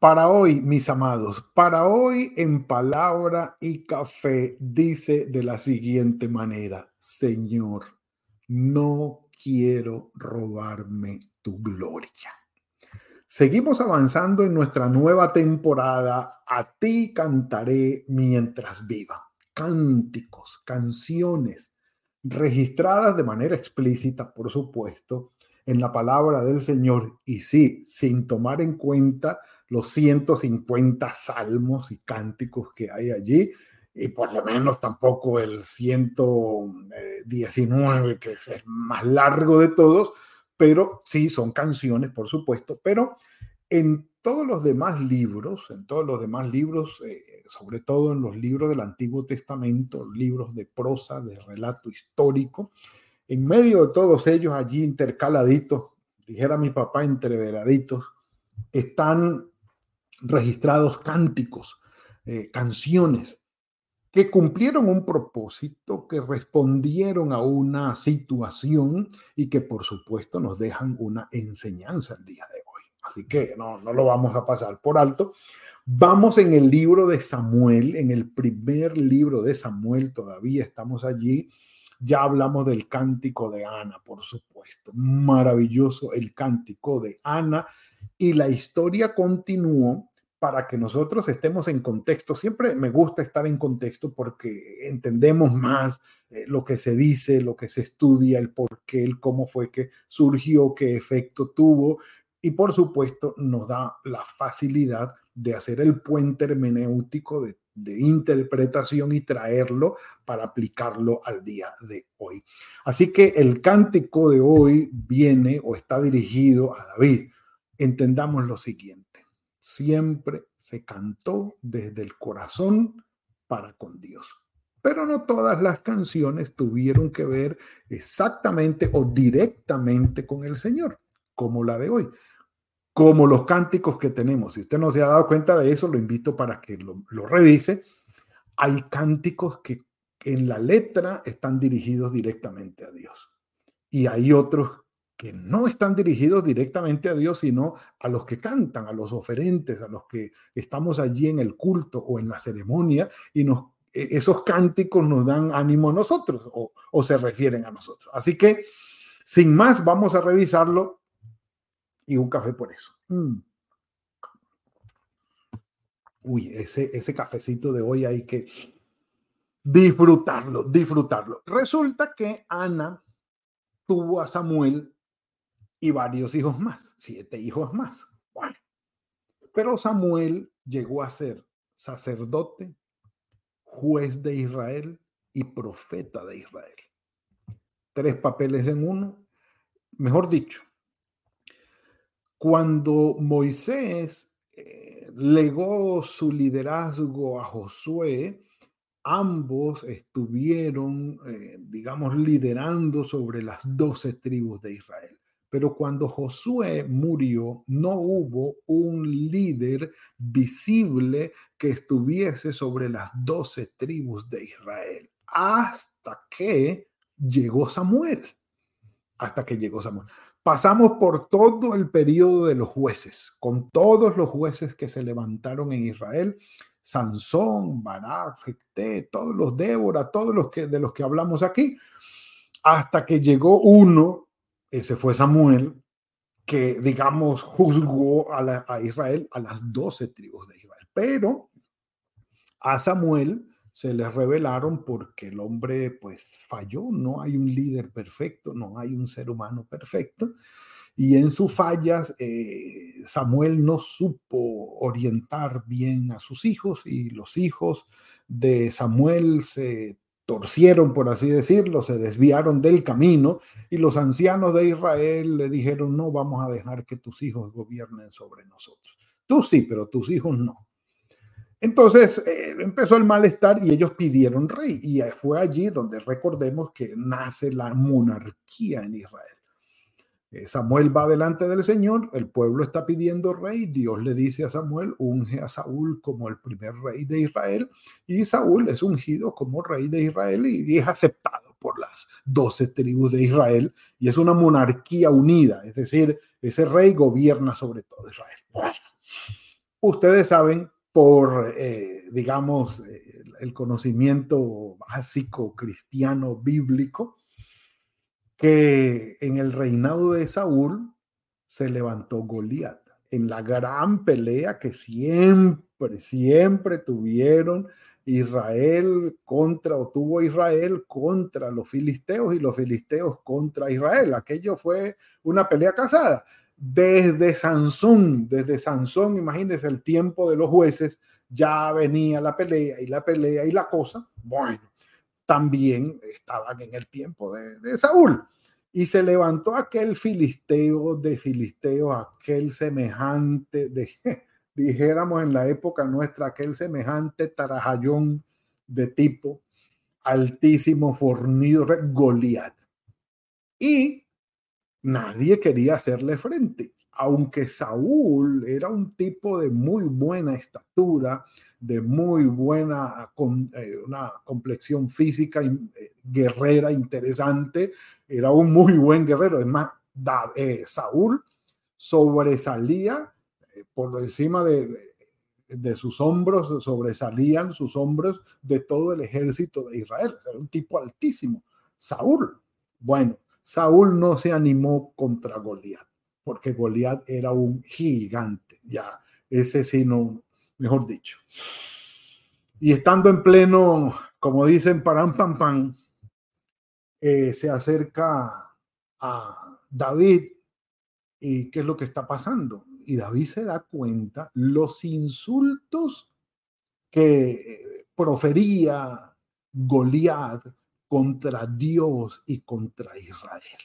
Para hoy, mis amados, para hoy en palabra y café dice de la siguiente manera, Señor, no quiero robarme tu gloria. Seguimos avanzando en nuestra nueva temporada. A ti cantaré mientras viva. Cánticos, canciones registradas de manera explícita, por supuesto, en la palabra del Señor y sí, sin tomar en cuenta los 150 salmos y cánticos que hay allí, y por lo menos tampoco el 119, que es el más largo de todos, pero sí son canciones, por supuesto, pero en todos los demás libros, en todos los demás libros, eh, sobre todo en los libros del Antiguo Testamento, libros de prosa, de relato histórico, en medio de todos ellos, allí intercaladitos, dijera mi papá, entreveraditos, están registrados cánticos, eh, canciones que cumplieron un propósito, que respondieron a una situación y que por supuesto nos dejan una enseñanza el día de hoy. Así que no, no lo vamos a pasar por alto. Vamos en el libro de Samuel, en el primer libro de Samuel, todavía estamos allí. Ya hablamos del cántico de Ana, por supuesto. Maravilloso el cántico de Ana. Y la historia continuó para que nosotros estemos en contexto. Siempre me gusta estar en contexto porque entendemos más eh, lo que se dice, lo que se estudia, el por qué, el cómo fue que surgió, qué efecto tuvo y por supuesto nos da la facilidad de hacer el puente hermenéutico de, de interpretación y traerlo para aplicarlo al día de hoy. Así que el cántico de hoy viene o está dirigido a David. Entendamos lo siguiente siempre se cantó desde el corazón para con Dios. Pero no todas las canciones tuvieron que ver exactamente o directamente con el Señor, como la de hoy, como los cánticos que tenemos. Si usted no se ha dado cuenta de eso, lo invito para que lo, lo revise. Hay cánticos que en la letra están dirigidos directamente a Dios. Y hay otros que no están dirigidos directamente a Dios, sino a los que cantan, a los oferentes, a los que estamos allí en el culto o en la ceremonia y e, esos cánticos nos dan ánimo a nosotros o, se refieren a nosotros. Así que, sin más, vamos a revisarlo y un café por eso. Mm. Uy, ese, ese cafecito de hoy hay que disfrutarlo, disfrutarlo. Resulta que Ana tuvo a Samuel y varios hijos más, siete hijos más. Pero Samuel llegó a ser sacerdote, juez de Israel y profeta de Israel. Tres papeles en uno. Mejor dicho, cuando Moisés eh, legó su liderazgo a Josué, ambos estuvieron, eh, digamos, liderando sobre las doce tribus de Israel. Pero cuando Josué murió, no hubo un líder visible que estuviese sobre las doce tribus de Israel, hasta que llegó Samuel. Hasta que llegó Samuel. Pasamos por todo el periodo de los jueces, con todos los jueces que se levantaron en Israel, Sansón, Barak, todos los Débora, todos los que de los que hablamos aquí, hasta que llegó uno ese fue Samuel, que, digamos, juzgó a, Israel, a las doce tribus de Israel. Pero a Samuel se le revelaron porque el hombre, pues, falló. No hay un líder perfecto, no hay un ser humano perfecto. Y en sus fallas, eh, Samuel no supo orientar bien a sus hijos y los hijos de Samuel se torcieron, por así decirlo, se desviaron del camino y los ancianos de Israel le dijeron, no vamos a dejar que tus hijos gobiernen sobre nosotros. Tú sí, pero tus hijos no. Entonces eh, empezó el malestar y ellos pidieron rey. Y fue allí donde recordemos que nace la monarquía en Israel. Eh, Samuel va delante del Señor, el pueblo está pidiendo rey, Dios le dice a Samuel, unge a Saúl como el primer rey de Israel, y Saúl es ungido como rey de Israel y es aceptado por las doce tribus de Israel, y es una monarquía unida, es decir, ese rey gobierna sobre todo Israel. ustedes saben por, eh, digamos, eh, el conocimiento básico cristiano bíblico, que en el reinado de Saúl se levantó Goliat en la gran pelea que siempre, siempre tuvieron Israel contra, o tuvo Israel contra los filisteos y los filisteos contra Israel. Aquello fue una pelea casada. Desde Sansón, desde Sansón, imagínense el tiempo de los jueces, ya venía la pelea y la pelea y la cosa. Bueno, también estaban en el tiempo de, Saúl. Y se levantó aquel filisteo de filisteos, aquel semejante de, dijéramos en la época nuestra, aquel semejante tarajayón de tipo altísimo, fornido, Goliat. Y nadie quería hacerle frente aunque Saúl era un tipo de muy buena estatura, de muy buena con, eh, una complexión física eh, guerrera interesante, era un muy buen guerrero. Es más, eh, Saúl sobresalía por encima de, de sus hombros, sobresalían sus hombros de todo el ejército de Israel. Era un tipo altísimo. Saúl, bueno, Saúl no se animó contra Goliat porque Goliat era un gigante, ya, ese sí no, mejor dicho. Y estando en pleno, como dicen, param pam pam, eh, se acerca a David y qué es lo que está pasando. Y David se da cuenta los insultos que eh, profería Goliat contra Dios y contra Israel.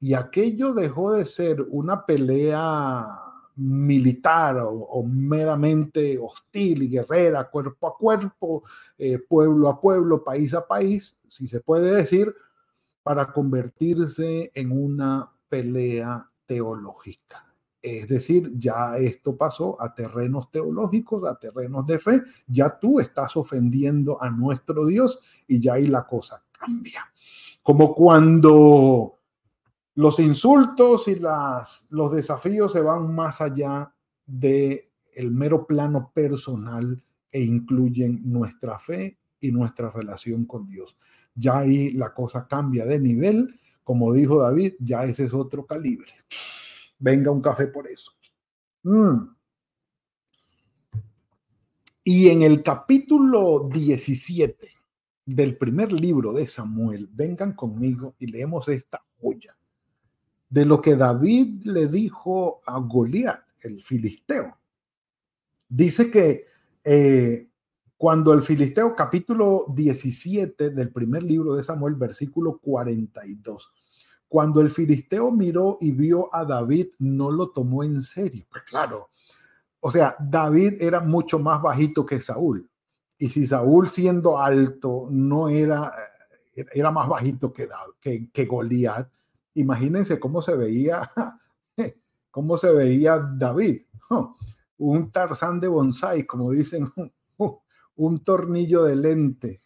Y aquello dejó de ser una pelea militar o, meramente hostil y guerrera, cuerpo a cuerpo, eh, pueblo a pueblo, país a país, si se puede decir, para convertirse en una pelea teológica. Es decir, ya esto pasó a terrenos teológicos, a terrenos de fe, ya tú estás ofendiendo a nuestro Dios y ya ahí la cosa cambia. Como cuando los insultos y las, los desafíos se van más allá de el mero plano personal e incluyen nuestra fe y nuestra relación con Dios. Ya ahí la cosa cambia de nivel, como dijo David, ya ese es otro calibre. Venga un café por eso. Mm. Y en el capítulo 17 del primer libro de Samuel, vengan conmigo y leemos esta joya de lo que David le dijo a Goliat, el filisteo. Dice que eh, cuando el filisteo, capítulo 17 del primer libro de Samuel, versículo 42, cuando el filisteo miró y vio a David, no lo tomó en serio. Pues claro, o sea, David era mucho más bajito que Saúl. Y si Saúl siendo alto no era, eh, era más bajito que, que, que Goliat, imagínense cómo se veía, cómo se veía David, un tarzán de bonsai, como dicen, un tornillo de lente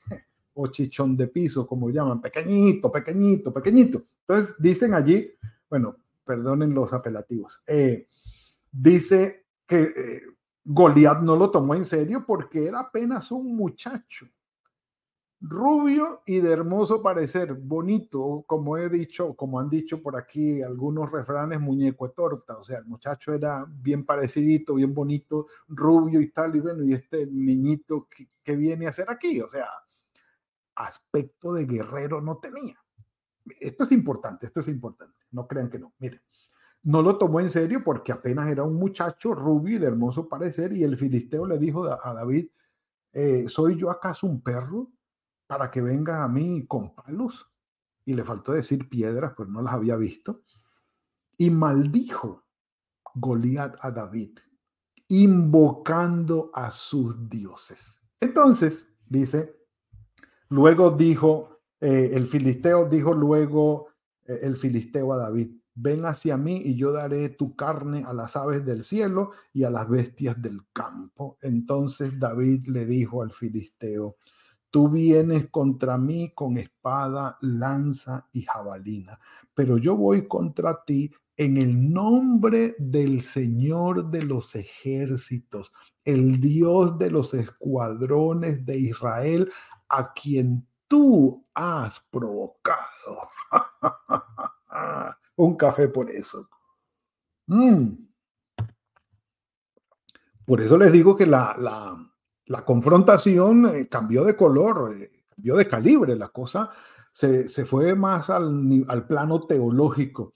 o chichón de piso, como llaman, pequeñito, pequeñito, pequeñito. Entonces dicen allí, bueno, perdonen los apelativos, eh, dice que eh, Goliat no lo tomó en serio porque era apenas un muchacho rubio y de hermoso parecer, bonito, como he dicho, como han dicho por aquí algunos refranes, muñeco de torta, o sea, el muchacho era bien parecidito, bien bonito, rubio y tal, y bueno, y este niñito que, viene a hacer aquí, o sea, aspecto de guerrero no tenía. Esto es importante, esto es importante, no crean que no, miren. No lo tomó en serio porque apenas era un muchacho rubio y de hermoso parecer y el filisteo le dijo a David, eh, ¿soy yo acaso un perro? Para que venga a mí con palos. Y le faltó decir piedras, pues no las había visto. Y maldijo Goliat a David invocando a sus dioses. Entonces, dice, luego dijo, eh, el filisteo dijo luego, eh, el filisteo a David, ven hacia mí y yo daré tu carne a las aves del cielo y a las bestias del campo. Entonces David le dijo al filisteo, tú vienes contra mí con espada, lanza y jabalina, pero yo voy contra ti en el nombre del Señor de los ejércitos, el Dios de los escuadrones de Israel, a quien tú has provocado. Un café por eso. Mm. Por eso les digo que la, la, confrontación eh, cambió de color, eh, cambió de calibre, la cosa se, fue más al, al plano teológico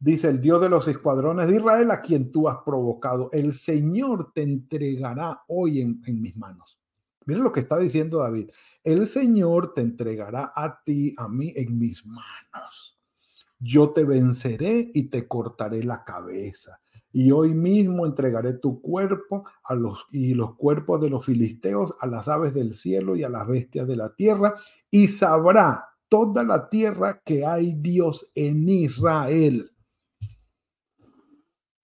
dice el Dios de los escuadrones de Israel, a quien tú has provocado. El Señor te entregará hoy en, en, mis manos. Miren lo que está diciendo David. El Señor te entregará a ti, a mí, en mis manos yo te venceré y te cortaré la cabeza. Y hoy mismo entregaré tu cuerpo a los, y los cuerpos de los filisteos a las aves del cielo y a las bestias de la tierra, y sabrá toda la tierra que hay Dios en Israel.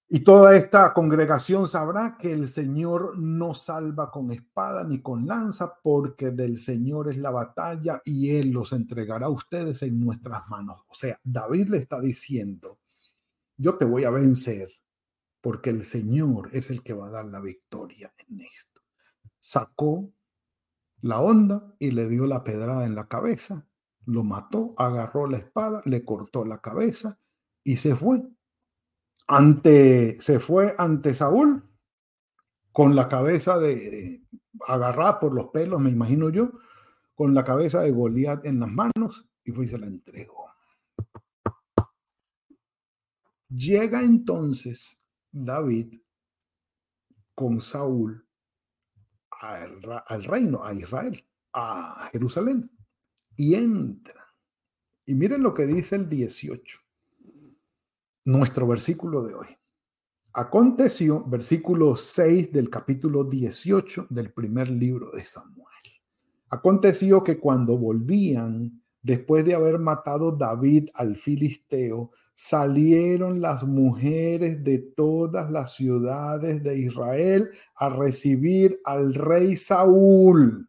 Y toda esta congregación sabrá que el Señor no salva con espada ni con lanza, porque del Señor es la batalla y Él los entregará a ustedes en nuestras manos. O sea, David le está diciendo, yo te voy a vencer, porque el Señor es el que va a dar la victoria en esto. Sacó la onda y le dio la pedrada en la cabeza, lo mató, agarró la espada, le cortó la cabeza y se fue ante, se fue ante Saúl con la cabeza de, agarrada por los pelos, me imagino yo, con la cabeza de Goliat en las manos y fue y se la entregó. Llega entonces David con Saúl al, reino, a Israel, a Jerusalén, y entra. Y miren lo que dice el 18 nuestro versículo de hoy. Aconteció, versículo 6 del capítulo 18 del primer libro de Samuel. Aconteció que cuando volvían, después de haber matado David al filisteo, salieron las mujeres de todas las ciudades de Israel a recibir al rey Saúl,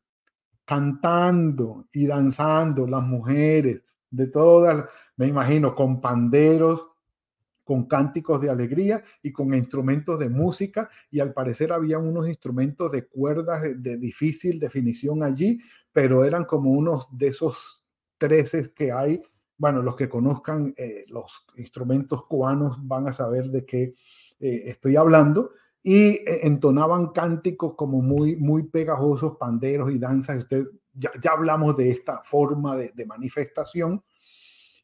cantando y danzando las mujeres de todas, me imagino, con panderos, con cánticos de alegría y con instrumentos de música y al parecer había unos instrumentos de cuerdas de, difícil definición allí, pero eran como unos de esos treces que hay. Bueno, los que conozcan eh, los instrumentos cubanos van a saber de qué eh, estoy hablando y eh, entonaban cánticos como muy, muy pegajosos, panderos y danzas. Ya, ya hablamos de esta forma de, de manifestación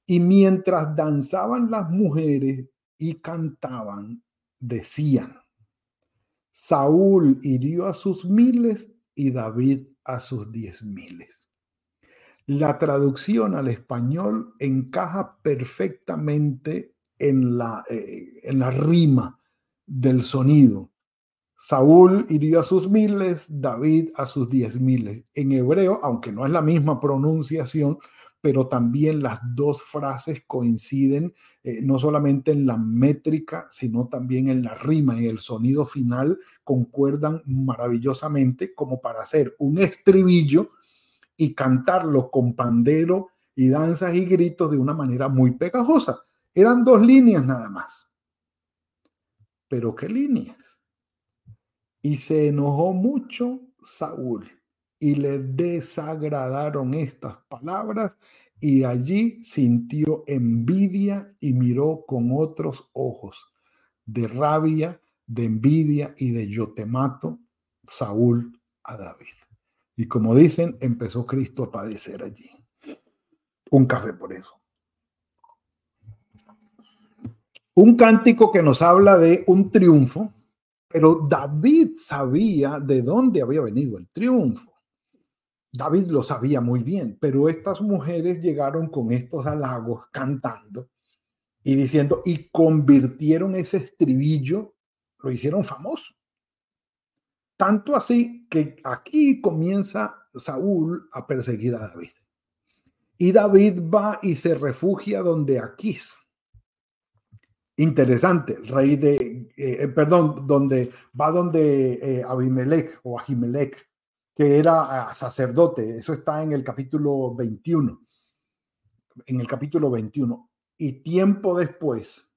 y mientras danzaban las mujeres y cantaban, decían, Saúl hirió a sus miles y David a sus diez miles. La traducción al español encaja perfectamente en la, eh, en la rima del sonido. Saúl hirió a sus miles, David a sus diez miles. En hebreo, aunque no es la misma pronunciación, pero también las dos frases coinciden eh, no solamente en la métrica, sino también en la rima, y el sonido final, concuerdan maravillosamente como para hacer un estribillo y cantarlo con pandero y danzas y gritos de una manera muy pegajosa. Eran dos líneas nada más. Pero qué líneas. Y se enojó mucho Saúl y le desagradaron estas palabras y allí sintió envidia y miró con otros ojos de rabia, de envidia y de yo te mato Saúl a David. Y como dicen, empezó Cristo a padecer allí. Un café por eso. Un cántico que nos habla de un triunfo, pero David sabía de dónde había venido el triunfo. David lo sabía muy bien, pero estas mujeres llegaron con estos halagos cantando y diciendo, y convirtieron ese estribillo, lo hicieron famoso. Tanto así que aquí comienza Saúl a perseguir a David. Y David va y se refugia donde Aquís. Interesante, el rey de, eh, eh, perdón, donde va donde eh, Abimelech o Ahimelech, que era ah, sacerdote. Eso está en el capítulo 21. En el capítulo 21. Y tiempo después,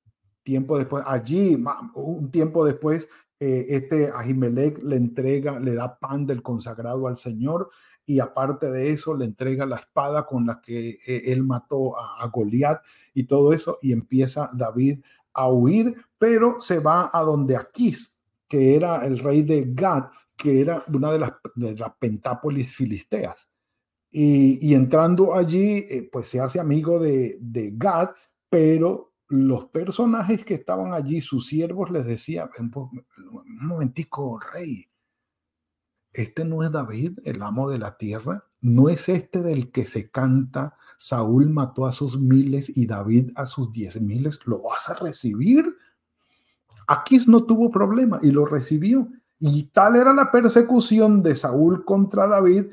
tiempo después, allí, un tiempo después, este Ahimelech le entrega, le da pan del consagrado al Señor y aparte de eso le entrega la espada con la que él mató a, Goliat y todo eso y empieza David a huir, pero se va a donde Aquís, que era el rey de Gad, que era una de las, de pentápolis filisteas. Y, entrando allí, eh, pues se hace amigo de, de Gad, pero los personajes que estaban allí, sus siervos, les decían, un momentico, rey, este no es David, el amo de la tierra, no es este del que se canta Saúl mató a sus miles y David a sus diez miles, ¿lo vas a recibir? Aquís no tuvo problema y lo recibió. Y tal era la persecución de Saúl contra David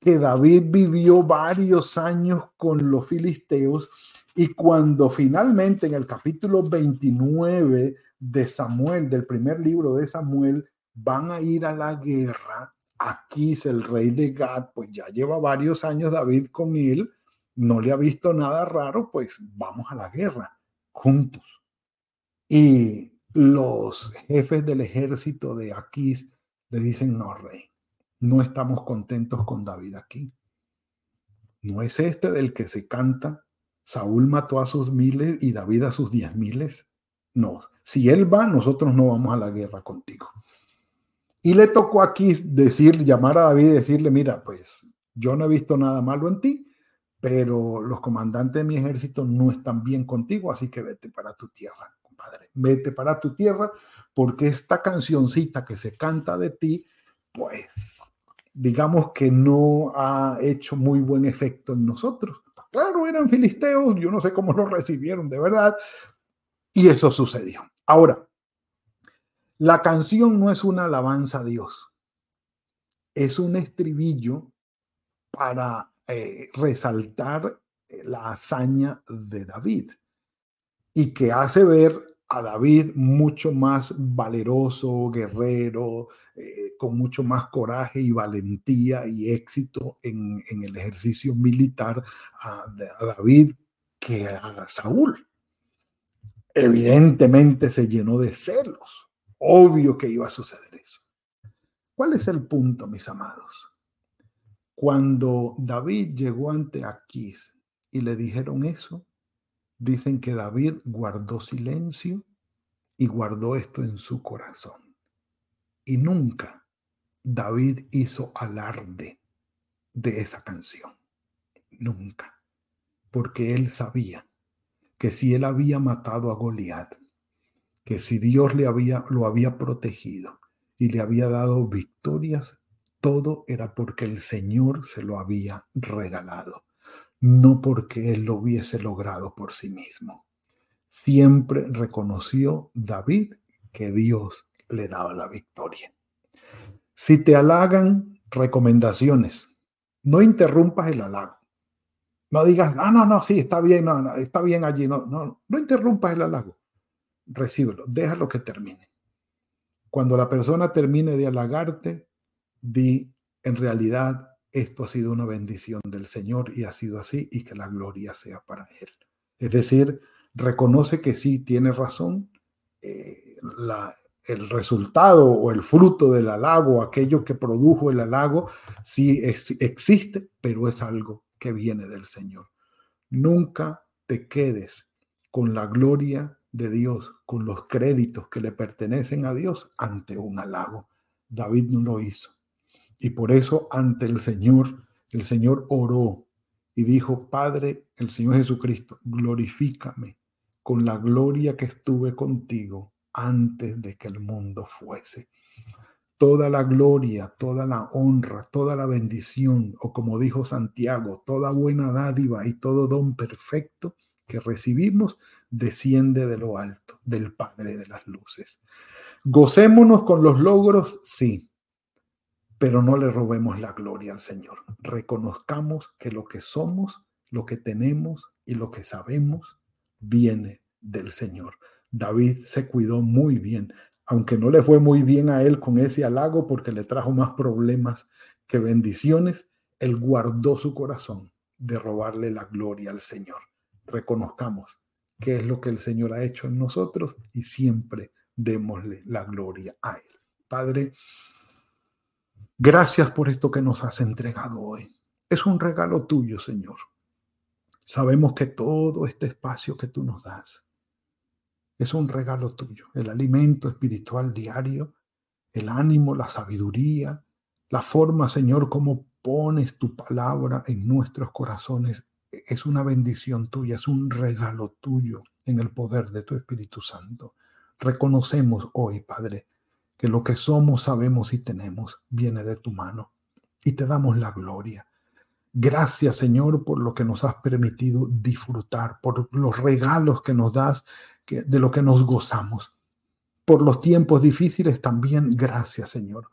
que David vivió varios años con los filisteos y cuando finalmente en el capítulo 29 de Samuel, del primer libro de Samuel, van a ir a la guerra, Aquís, el rey de Gad, pues ya lleva varios años David con él, no le ha visto nada raro, pues vamos a la guerra juntos. Y los jefes del ejército de Aquís le dicen, no, rey, no estamos contentos con David aquí. No es este del que se canta, Saúl mató a sus miles y David a sus diez miles. No, si él va, nosotros no vamos a la guerra contigo. Y le tocó aquí decir, llamar a David y decirle, mira, pues yo no he visto nada malo en ti, pero los comandantes de mi ejército no están bien contigo, así que vete para tu tierra, compadre. Vete para tu tierra, porque esta cancioncita que se canta de ti, pues digamos que no ha hecho muy buen efecto en nosotros. Claro, eran filisteos, yo no sé cómo lo recibieron de verdad, y eso sucedió. Ahora, la canción no es una alabanza a Dios, es un estribillo para eh, resaltar eh, la hazaña de David. Y que hace ver a David mucho más valeroso, guerrero, eh, con mucho más coraje y valentía y éxito en, el ejercicio militar a, a David que a Saúl. Evidentemente se llenó de celos. Obvio que iba a suceder eso. ¿Cuál es el punto, mis amados? Cuando David llegó ante Aquís y le dijeron eso, dicen que David guardó silencio y guardó esto en su corazón. Y nunca David hizo alarde de esa canción. Nunca. Porque él sabía que si él había matado a Goliat, que si Dios le había, lo había protegido y le había dado victorias todo era porque el Señor se lo había regalado, no porque él lo hubiese logrado por sí mismo. Siempre reconoció David que Dios le daba la victoria. Si te halagan, recomendaciones. No interrumpas el halago. No digas, ah, no, no, sí, está bien, no, no, está bien allí. No, no, no interrumpas el halago. Recíbelo, déjalo que termine. Cuando la persona termine de halagarte, di, en realidad esto ha sido una bendición del Señor y ha sido así y que la gloria sea para Él. Es decir, reconoce que sí tiene razón, eh, la, el resultado o el fruto del halago, aquello que produjo el halago, sí existe, pero es algo que viene del Señor. Nunca te quedes con la gloria de Dios, con los créditos que le pertenecen a Dios ante un halago. David no lo hizo. Y por eso ante el Señor, el Señor oró y dijo, Padre, el Señor Jesucristo, glorifícame con la gloria que estuve contigo antes de que el mundo fuese. Toda la gloria, toda la honra, toda la bendición, o como dijo Santiago, toda buena dádiva y todo don perfecto que recibimos desciende de lo alto, del Padre de las Luces. Gocémonos con los logros, sí, pero no le robemos la gloria al Señor. Reconozcamos que lo que somos, lo que tenemos y lo que sabemos viene del Señor. David se cuidó muy bien, aunque no le fue muy bien a él con ese halago porque le trajo más problemas que bendiciones, él guardó su corazón de robarle la gloria al Señor. Reconozcamos qué es lo que el Señor ha hecho en nosotros y siempre démosle la gloria a Él. Padre, gracias por esto que nos has entregado hoy. Es un regalo tuyo, Señor. Sabemos que todo este espacio que tú nos das es un regalo tuyo, el alimento espiritual diario, el ánimo, la sabiduría, la forma, Señor, como pones tu palabra en nuestros corazones es una bendición tuya, es un regalo tuyo en el poder de tu Espíritu Santo. Reconocemos hoy, Padre, que lo que somos, sabemos y tenemos viene de tu mano y te damos la gloria. Gracias, Señor, por lo que nos has permitido disfrutar, por los regalos que nos das, de lo que nos gozamos. Por los tiempos difíciles también, gracias, Señor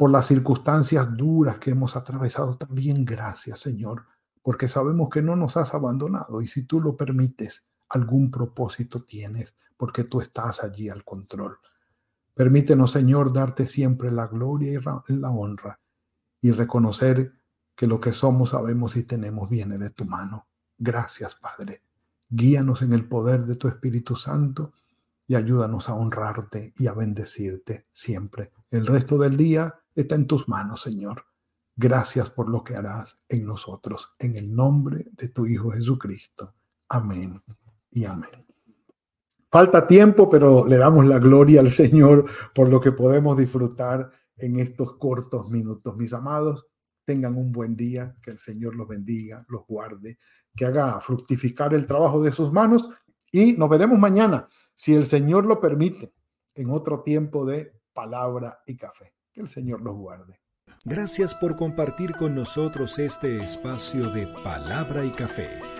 por las circunstancias duras que hemos atravesado. También gracias, Señor, porque sabemos que no nos has abandonado y si tú lo permites, algún propósito tienes, porque tú estás allí al control. Permítenos, Señor, darte siempre la gloria y la honra y reconocer que lo que somos, sabemos y tenemos viene de tu mano. Gracias, Padre. Guíanos en el poder de tu Espíritu Santo y ayúdanos a honrarte y a bendecirte siempre. El resto del día está en tus manos, Señor. Gracias por lo que harás en nosotros. En el nombre de tu Hijo Jesucristo. Amén y amén. Falta tiempo, pero le damos la gloria al Señor por lo que podemos disfrutar en estos cortos minutos. Mis amados, tengan un buen día, que el Señor los bendiga, los guarde, que haga fructificar el trabajo de sus manos y nos veremos mañana, si el Señor lo permite, en otro tiempo de palabra y café. Que el Señor los guarde. Gracias por compartir con nosotros este espacio de palabra y café.